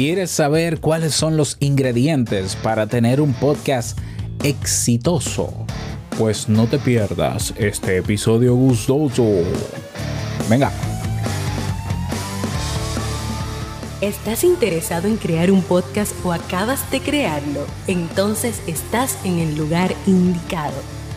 ¿Quieres saber cuáles son los ingredientes para tener un podcast exitoso? Pues no te pierdas este episodio gustoso. Venga. ¿Estás interesado en crear un podcast o acabas de crearlo? Entonces estás en el lugar indicado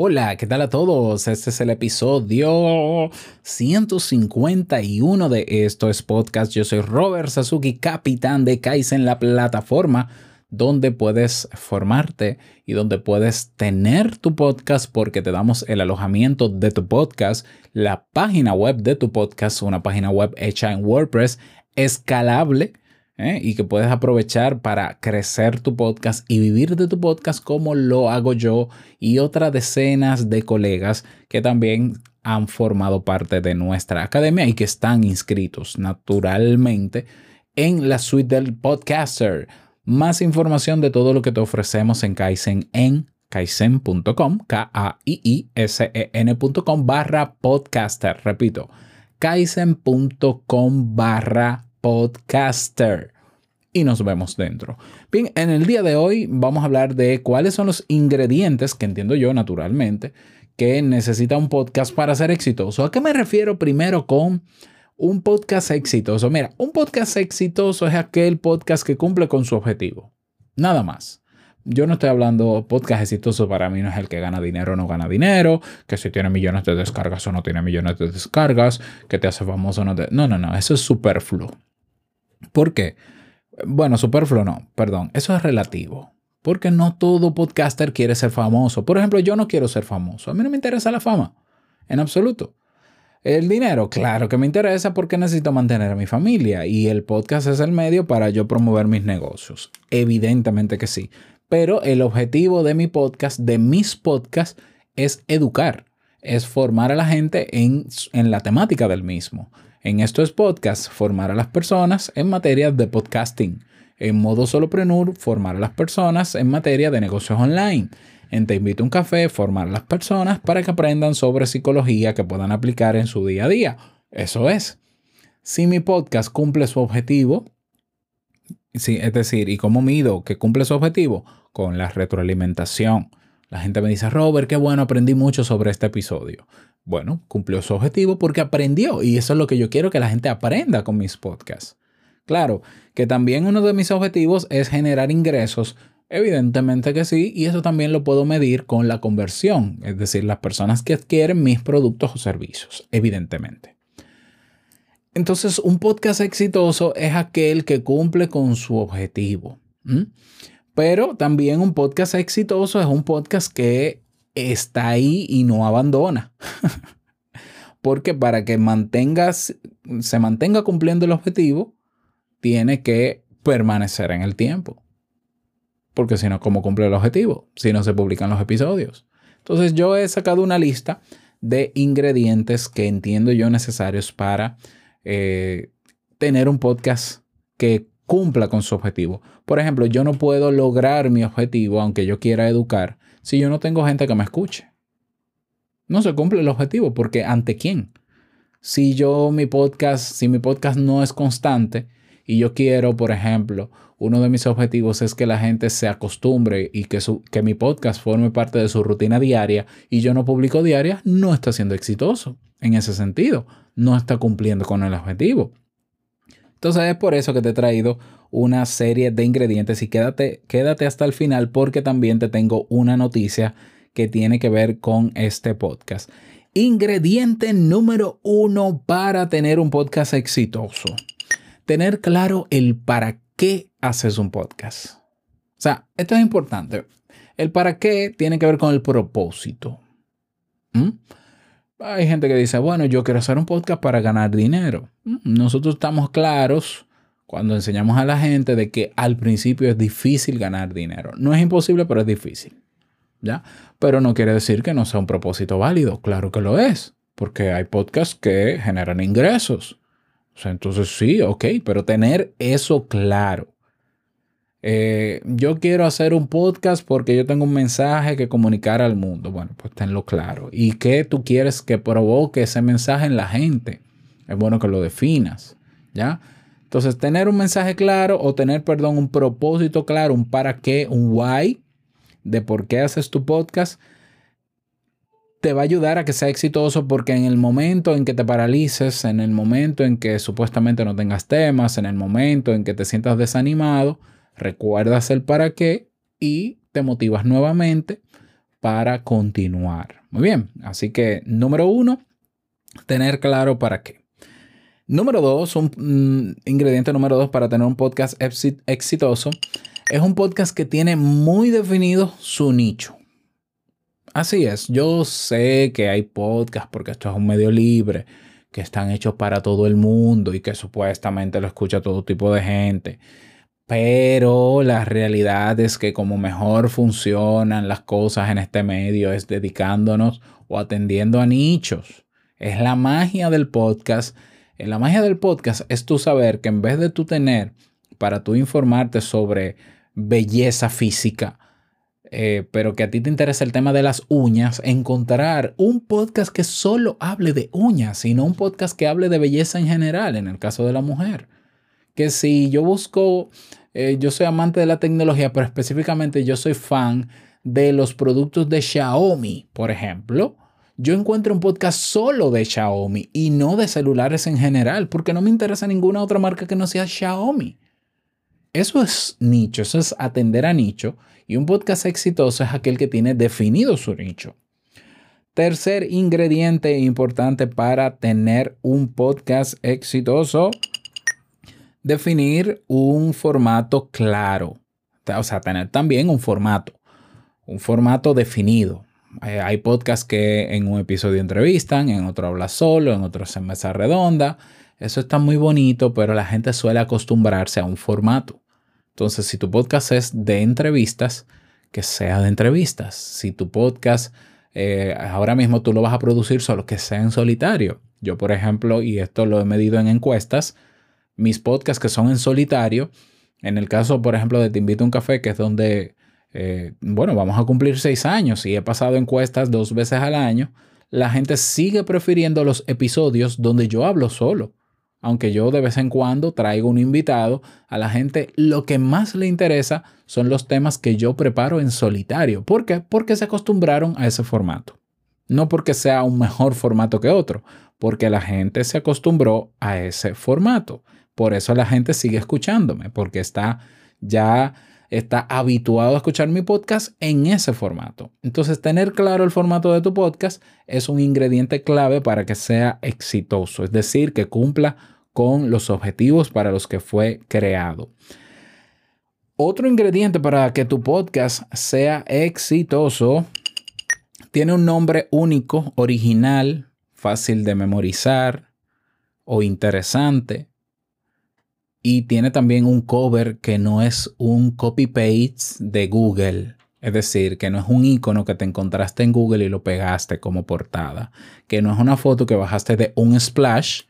Hola, ¿qué tal a todos? Este es el episodio 151 de Esto es Podcast. Yo soy Robert Sasuki, capitán de Kaizen, la plataforma donde puedes formarte y donde puedes tener tu podcast porque te damos el alojamiento de tu podcast, la página web de tu podcast, una página web hecha en WordPress, escalable ¿eh? y que puedes aprovechar para crecer tu podcast y vivir de tu podcast como lo hago yo y otras decenas de colegas que también han formado parte de nuestra academia y que están inscritos naturalmente en la suite del podcaster. Más información de todo lo que te ofrecemos en Kaizen en kaizen.com, K-A-I-I-S-E-N.com barra podcaster. Repito, kaizen.com barra podcaster. Y nos vemos dentro. Bien, en el día de hoy vamos a hablar de cuáles son los ingredientes que entiendo yo naturalmente que necesita un podcast para ser exitoso. ¿A qué me refiero primero con un podcast exitoso? Mira, un podcast exitoso es aquel podcast que cumple con su objetivo. Nada más. Yo no estoy hablando podcast exitoso para mí no es el que gana dinero o no gana dinero, que si tiene millones de descargas o no tiene millones de descargas, que te hace famoso o no te... No, no, no, eso es superfluo. ¿Por qué? Bueno, superfluo no, perdón, eso es relativo. Porque no todo podcaster quiere ser famoso. Por ejemplo, yo no quiero ser famoso. A mí no me interesa la fama, en absoluto. El dinero, claro que me interesa porque necesito mantener a mi familia y el podcast es el medio para yo promover mis negocios. Evidentemente que sí. Pero el objetivo de mi podcast, de mis podcasts, es educar, es formar a la gente en, en la temática del mismo. En estos podcasts, formar a las personas en materia de podcasting. En modo soloprenur, formar a las personas en materia de negocios online. En Te invito a un café, formar a las personas para que aprendan sobre psicología que puedan aplicar en su día a día. Eso es. Si mi podcast cumple su objetivo, sí, es decir, ¿y cómo mido que cumple su objetivo? Con la retroalimentación. La gente me dice, Robert, qué bueno, aprendí mucho sobre este episodio. Bueno, cumplió su objetivo porque aprendió y eso es lo que yo quiero que la gente aprenda con mis podcasts. Claro, que también uno de mis objetivos es generar ingresos. Evidentemente que sí, y eso también lo puedo medir con la conversión, es decir, las personas que adquieren mis productos o servicios, evidentemente. Entonces, un podcast exitoso es aquel que cumple con su objetivo. Pero también un podcast exitoso es un podcast que está ahí y no abandona. Porque para que mantengas, se mantenga cumpliendo el objetivo, tiene que permanecer en el tiempo. Porque si no, ¿cómo cumple el objetivo? Si no se publican los episodios. Entonces yo he sacado una lista de ingredientes que entiendo yo necesarios para eh, tener un podcast que cumpla con su objetivo. Por ejemplo, yo no puedo lograr mi objetivo, aunque yo quiera educar, si yo no tengo gente que me escuche? No se cumple el objetivo porque ¿ante quién? Si yo mi podcast, si mi podcast no es constante y yo quiero, por ejemplo, uno de mis objetivos es que la gente se acostumbre y que, su, que mi podcast forme parte de su rutina diaria y yo no publico diaria, no está siendo exitoso en ese sentido, no está cumpliendo con el objetivo. Entonces es por eso que te he traído una serie de ingredientes y quédate, quédate hasta el final porque también te tengo una noticia que tiene que ver con este podcast. Ingrediente número uno para tener un podcast exitoso. Tener claro el para qué haces un podcast. O sea, esto es importante. El para qué tiene que ver con el propósito. ¿Mm? Hay gente que dice, bueno, yo quiero hacer un podcast para ganar dinero. Mm, nosotros estamos claros cuando enseñamos a la gente de que al principio es difícil ganar dinero. No es imposible, pero es difícil. ¿Ya? Pero no quiere decir que no sea un propósito válido. Claro que lo es, porque hay podcasts que generan ingresos. O sea, entonces sí, ok, pero tener eso claro. Eh, yo quiero hacer un podcast porque yo tengo un mensaje que comunicar al mundo. Bueno, pues tenlo claro. ¿Y qué tú quieres que provoque ese mensaje en la gente? Es bueno que lo definas, ¿ya? Entonces, tener un mensaje claro o tener, perdón, un propósito claro, un para qué, un why de por qué haces tu podcast, te va a ayudar a que sea exitoso porque en el momento en que te paralices, en el momento en que supuestamente no tengas temas, en el momento en que te sientas desanimado, recuerdas el para qué y te motivas nuevamente para continuar. Muy bien, así que número uno, tener claro para qué. Número dos, un mm, ingrediente número dos para tener un podcast exitoso, es un podcast que tiene muy definido su nicho. Así es, yo sé que hay podcasts porque esto es un medio libre, que están hechos para todo el mundo y que supuestamente lo escucha todo tipo de gente. Pero la realidad es que como mejor funcionan las cosas en este medio es dedicándonos o atendiendo a nichos. Es la magia del podcast. La magia del podcast es tú saber que en vez de tú tener para tú informarte sobre belleza física, eh, pero que a ti te interesa el tema de las uñas, encontrar un podcast que solo hable de uñas, sino un podcast que hable de belleza en general, en el caso de la mujer. Que si yo busco eh, yo soy amante de la tecnología, pero específicamente yo soy fan de los productos de Xiaomi, por ejemplo. Yo encuentro un podcast solo de Xiaomi y no de celulares en general, porque no me interesa ninguna otra marca que no sea Xiaomi. Eso es nicho, eso es atender a nicho. Y un podcast exitoso es aquel que tiene definido su nicho. Tercer ingrediente importante para tener un podcast exitoso definir un formato claro. O sea, tener también un formato, un formato definido. Eh, hay podcasts que en un episodio entrevistan, en otro habla solo, en otro en mesa redonda. Eso está muy bonito, pero la gente suele acostumbrarse a un formato. Entonces, si tu podcast es de entrevistas, que sea de entrevistas. Si tu podcast eh, ahora mismo tú lo vas a producir solo, que sea en solitario. Yo, por ejemplo, y esto lo he medido en encuestas, mis podcasts que son en solitario. En el caso, por ejemplo, de Te invito a un café, que es donde, eh, bueno, vamos a cumplir seis años y he pasado encuestas dos veces al año, la gente sigue prefiriendo los episodios donde yo hablo solo. Aunque yo de vez en cuando traigo un invitado, a la gente lo que más le interesa son los temas que yo preparo en solitario. ¿Por qué? Porque se acostumbraron a ese formato. No porque sea un mejor formato que otro, porque la gente se acostumbró a ese formato. Por eso la gente sigue escuchándome, porque está ya está habituado a escuchar mi podcast en ese formato. Entonces, tener claro el formato de tu podcast es un ingrediente clave para que sea exitoso, es decir, que cumpla con los objetivos para los que fue creado. Otro ingrediente para que tu podcast sea exitoso tiene un nombre único, original, fácil de memorizar o interesante y tiene también un cover que no es un copy-paste de Google. Es decir, que no es un icono que te encontraste en Google y lo pegaste como portada. Que no es una foto que bajaste de un splash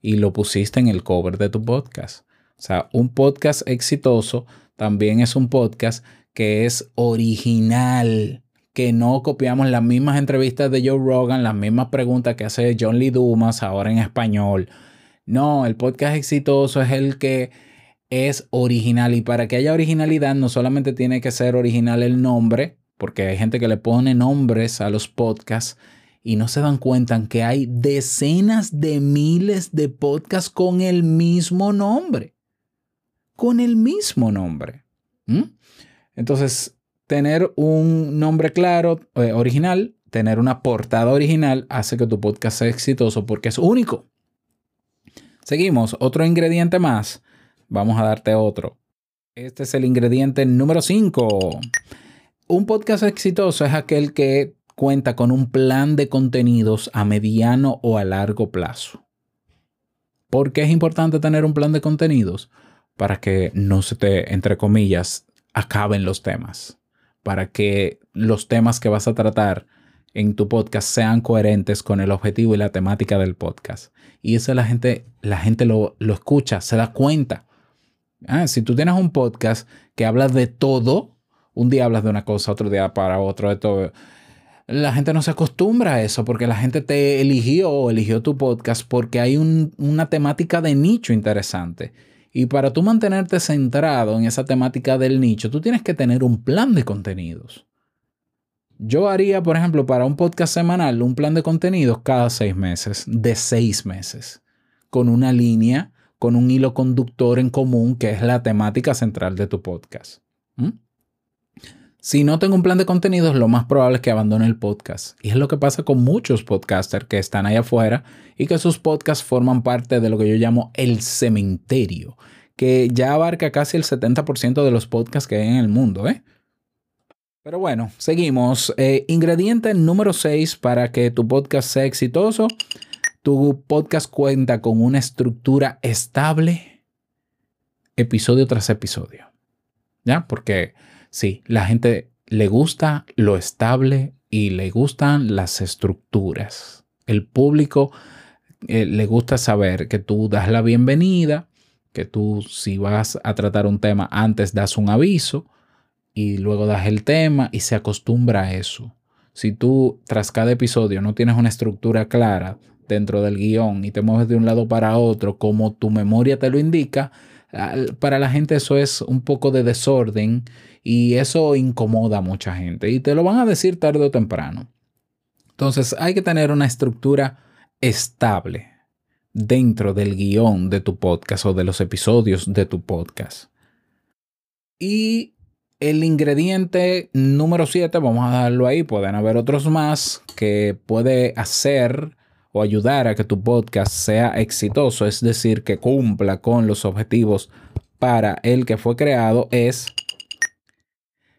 y lo pusiste en el cover de tu podcast. O sea, un podcast exitoso también es un podcast que es original, que no copiamos las mismas entrevistas de Joe Rogan, las mismas preguntas que hace John Lee Dumas ahora en español no, el podcast exitoso es el que es original y para que haya originalidad no solamente tiene que ser original el nombre, porque hay gente que le pone nombres a los podcasts y no se dan cuenta que hay decenas de miles de podcasts con el mismo nombre. Con el mismo nombre. Entonces, tener un nombre claro, eh, original, tener una portada original, hace que tu podcast sea exitoso porque es único. Seguimos, otro ingrediente más. Vamos a darte otro. Este es el ingrediente número 5. Un podcast exitoso es aquel que cuenta con un plan de contenidos a mediano o a largo plazo. ¿Por qué es importante tener un plan de contenidos? para que no se te, entre comillas, acaben los temas, para que los temas que vas a tratar en tu podcast sean coherentes con el objetivo y la temática del podcast. Y eso la gente, la gente lo, escucha, se da cuenta. Ah, si tú tienes un podcast que habla de todo, un día hablas de una cosa, otro día para otro, de todo. La gente no se acostumbra a eso porque la gente te eligió o eligió tu podcast porque hay una temática de nicho interesante. Y para tú mantenerte centrado en esa temática del nicho, tú tienes que tener un plan de contenidos. Yo haría, por ejemplo, para un podcast semanal, un plan de contenidos cada seis meses, de seis meses, con una línea, con un hilo conductor en común, que es la temática central de tu podcast. Si no tengo un plan de contenidos, lo más probable es que abandone el podcast. Y es lo que pasa con muchos podcasters que están ahí afuera y que sus podcasts forman parte de lo que yo llamo el cementerio, que ya abarca casi el 70% de los podcasts que hay en el mundo. ¿eh? Pero bueno, seguimos. Eh, ingrediente número 6 para que tu podcast sea exitoso. Tu podcast cuenta con una estructura estable episodio tras episodio. ¿Ya? Porque Sí, la gente le gusta lo estable y le gustan las estructuras. El público eh, le gusta saber que tú das la bienvenida, que tú si vas a tratar un tema antes das un aviso y luego das el tema y se acostumbra a eso. Si tú tras cada episodio no tienes una estructura clara dentro del guion y te mueves de un lado para otro como tu memoria te lo indica, para la gente eso es un poco de desorden y eso incomoda a mucha gente y te lo van a decir tarde o temprano. Entonces hay que tener una estructura estable dentro del guion de tu podcast o de los episodios de tu podcast. Y el ingrediente número 7, vamos a darlo ahí, pueden haber otros más que puede hacer o ayudar a que tu podcast sea exitoso, es decir, que cumpla con los objetivos para el que fue creado, es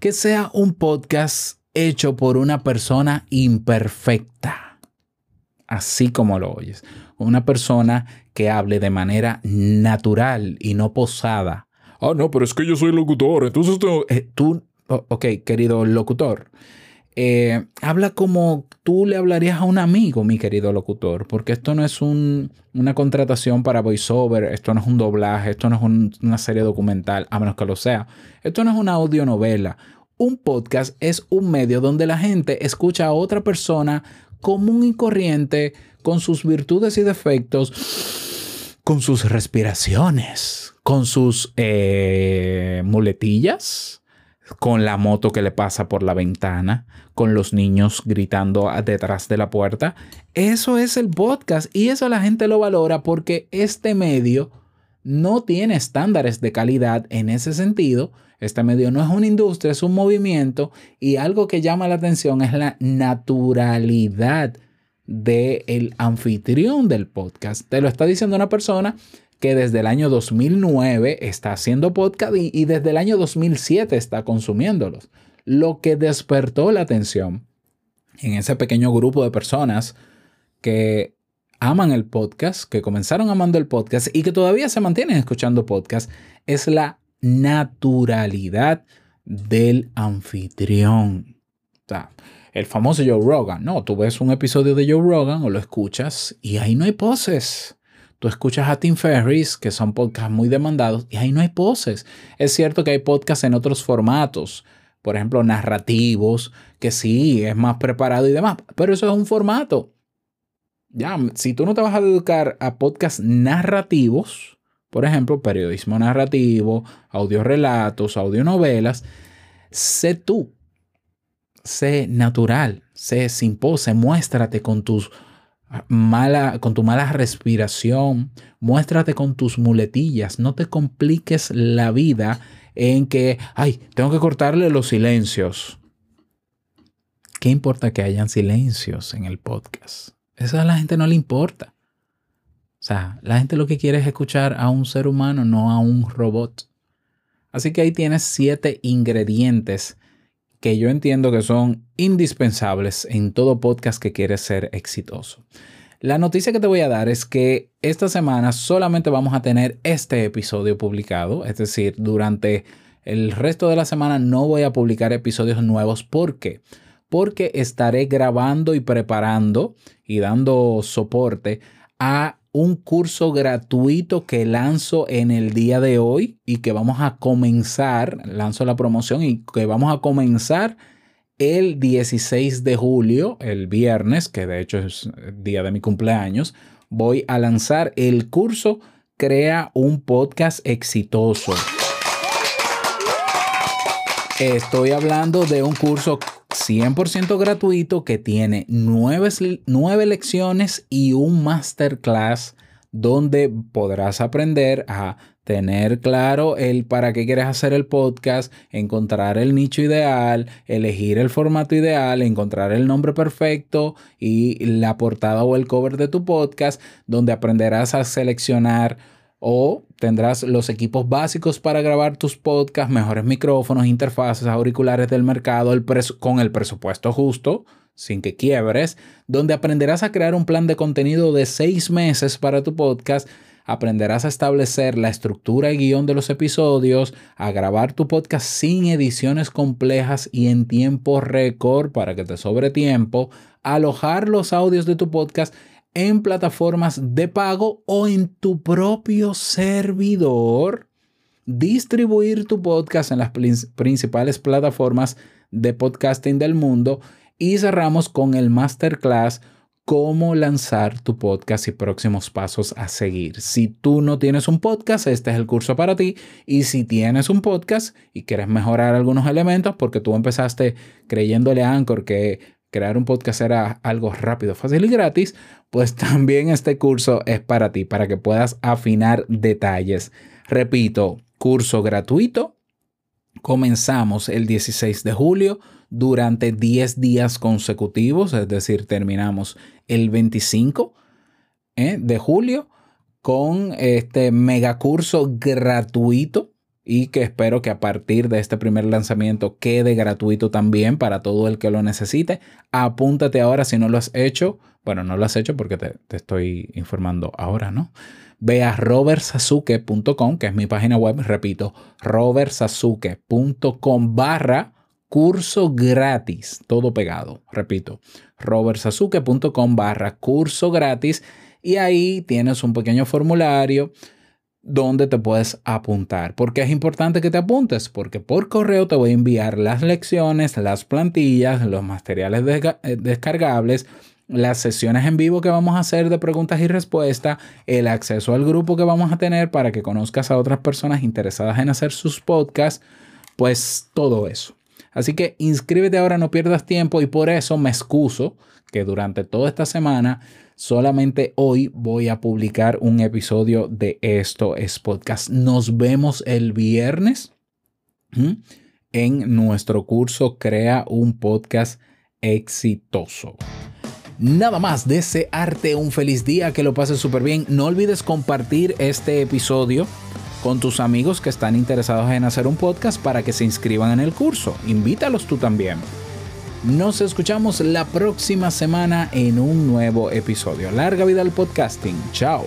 que sea un podcast hecho por una persona imperfecta, así como lo oyes. Una persona que hable de manera natural y no posada. Ah, no, pero es que yo soy locutor, entonces. Eh, tú, ok, querido locutor, eh, habla como tú le hablarías a un amigo, mi querido locutor, porque esto no es una contratación para voiceover, esto no es un doblaje, esto no es una serie documental, a menos que lo sea. Esto no es una audionovela. Un podcast es un medio donde la gente escucha a otra persona común y corriente, con sus virtudes y defectos, con sus respiraciones, con sus eh, muletillas, con la moto que le pasa por la ventana, con los niños gritando detrás de la puerta. Eso es el podcast y eso la gente lo valora porque este medio no tiene estándares de calidad en ese sentido. Este medio no es una industria, es un movimiento y algo que llama la atención es la naturalidad del anfitrión del podcast. Te lo está diciendo una persona que desde el año 2009 está haciendo podcast y, desde el año 2007 está consumiéndolos. Lo que despertó la atención en ese pequeño grupo de personas que aman el podcast, que comenzaron amando el podcast y que todavía se mantienen escuchando podcast, es la naturalidad del anfitrión. El famoso Joe Rogan. No, tú ves un episodio de Joe Rogan o lo escuchas y ahí no hay poses. Tú escuchas a Tim Ferris, que son podcasts muy demandados, y ahí no hay poses. Es cierto que hay podcasts en otros formatos, por ejemplo, narrativos, que sí, es más preparado y demás, pero eso es un formato. Ya, si tú no te vas a dedicar a podcasts narrativos, por ejemplo, periodismo narrativo, audiorelatos, audionovelas, sé tú, sé natural, sé sin pose, muéstrate con tus mala, con tu mala respiración, muéstrate con tus muletillas, no te compliques la vida en que, ay, tengo que cortarle los silencios. ¿Qué importa que hayan silencios en el podcast? Eso a la gente no le importa. O sea, la gente lo que quiere es escuchar a un ser humano, no a un robot. Así que ahí tienes siete ingredientes que yo entiendo que son indispensables en todo podcast que quiere ser exitoso. La noticia que te voy a dar es que esta semana solamente vamos a tener este episodio publicado, es decir, durante el resto de la semana no voy a publicar episodios nuevos. ¿Por qué? Porque estaré grabando y preparando y dando soporte a un curso gratuito que lanzo en el día de hoy y que vamos a comenzar, lanzo la promoción y que vamos a comenzar el 16 de julio, el viernes, que de hecho es día de mi cumpleaños, voy a lanzar el curso Crea un podcast exitoso. Estoy hablando de un curso 100% gratuito que tiene nueve, nueve, lecciones y un masterclass donde podrás aprender a tener claro el para qué quieres hacer el podcast, encontrar el nicho ideal, elegir el formato ideal, encontrar el nombre perfecto y la portada o el cover de tu podcast, donde aprenderás a seleccionar o tendrás los equipos básicos para grabar tus podcasts, mejores micrófonos, interfaces, auriculares del mercado, el con el presupuesto justo, sin que quiebres, donde aprenderás a crear un plan de contenido de seis meses para tu podcast aprenderás a establecer la estructura y guion de los episodios, a grabar tu podcast sin ediciones complejas y en tiempo récord para que te sobre tiempo, alojar los audios de tu podcast en plataformas de pago o en tu propio servidor, distribuir tu podcast en las principales plataformas de podcasting del mundo y cerramos con el masterclass cómo lanzar tu podcast y próximos pasos a seguir. Si tú no tienes un podcast, este es el curso para ti. Y si tienes un podcast y quieres mejorar algunos elementos, porque tú empezaste creyéndole a Anchor que crear un podcast era algo rápido, fácil y gratis, pues también este curso es para ti, para que puedas afinar detalles. Repito, curso gratuito. Comenzamos el 16 de julio durante 10 días consecutivos, es decir, terminamos el 25 ¿eh? de julio con este megacurso gratuito y que espero que a partir de este primer lanzamiento quede gratuito también para todo el que lo necesite. Apúntate ahora si no lo has hecho. Bueno, no lo has hecho porque te, te estoy informando ahora, ¿no? Ve a robertsazuke.com, que es mi página web, repito, robertsazuke.com barra curso gratis, todo pegado, repito, robertsazuke.com barra curso gratis y ahí tienes un pequeño formulario donde te puedes apuntar. ¿Por qué es importante que te apuntes? Porque por correo te voy a enviar las lecciones, las plantillas, los materiales eh, descargables, las sesiones en vivo que vamos a hacer de preguntas y respuestas, el acceso al grupo que vamos a tener para que conozcas a otras personas interesadas en hacer sus podcasts, pues todo eso. Así que inscríbete ahora, no pierdas tiempo y por eso me excuso que durante toda esta semana solamente hoy voy a publicar un episodio de Esto es Podcast. Nos vemos el viernes en nuestro curso Crea un podcast exitoso. Nada más, desearte un feliz día, que lo pases súper bien. No olvides compartir este episodio con tus amigos que están interesados en hacer un podcast para que se inscriban en el curso. Invítalos tú también. Nos escuchamos la próxima semana en un nuevo episodio. Larga vida al podcasting. Chao.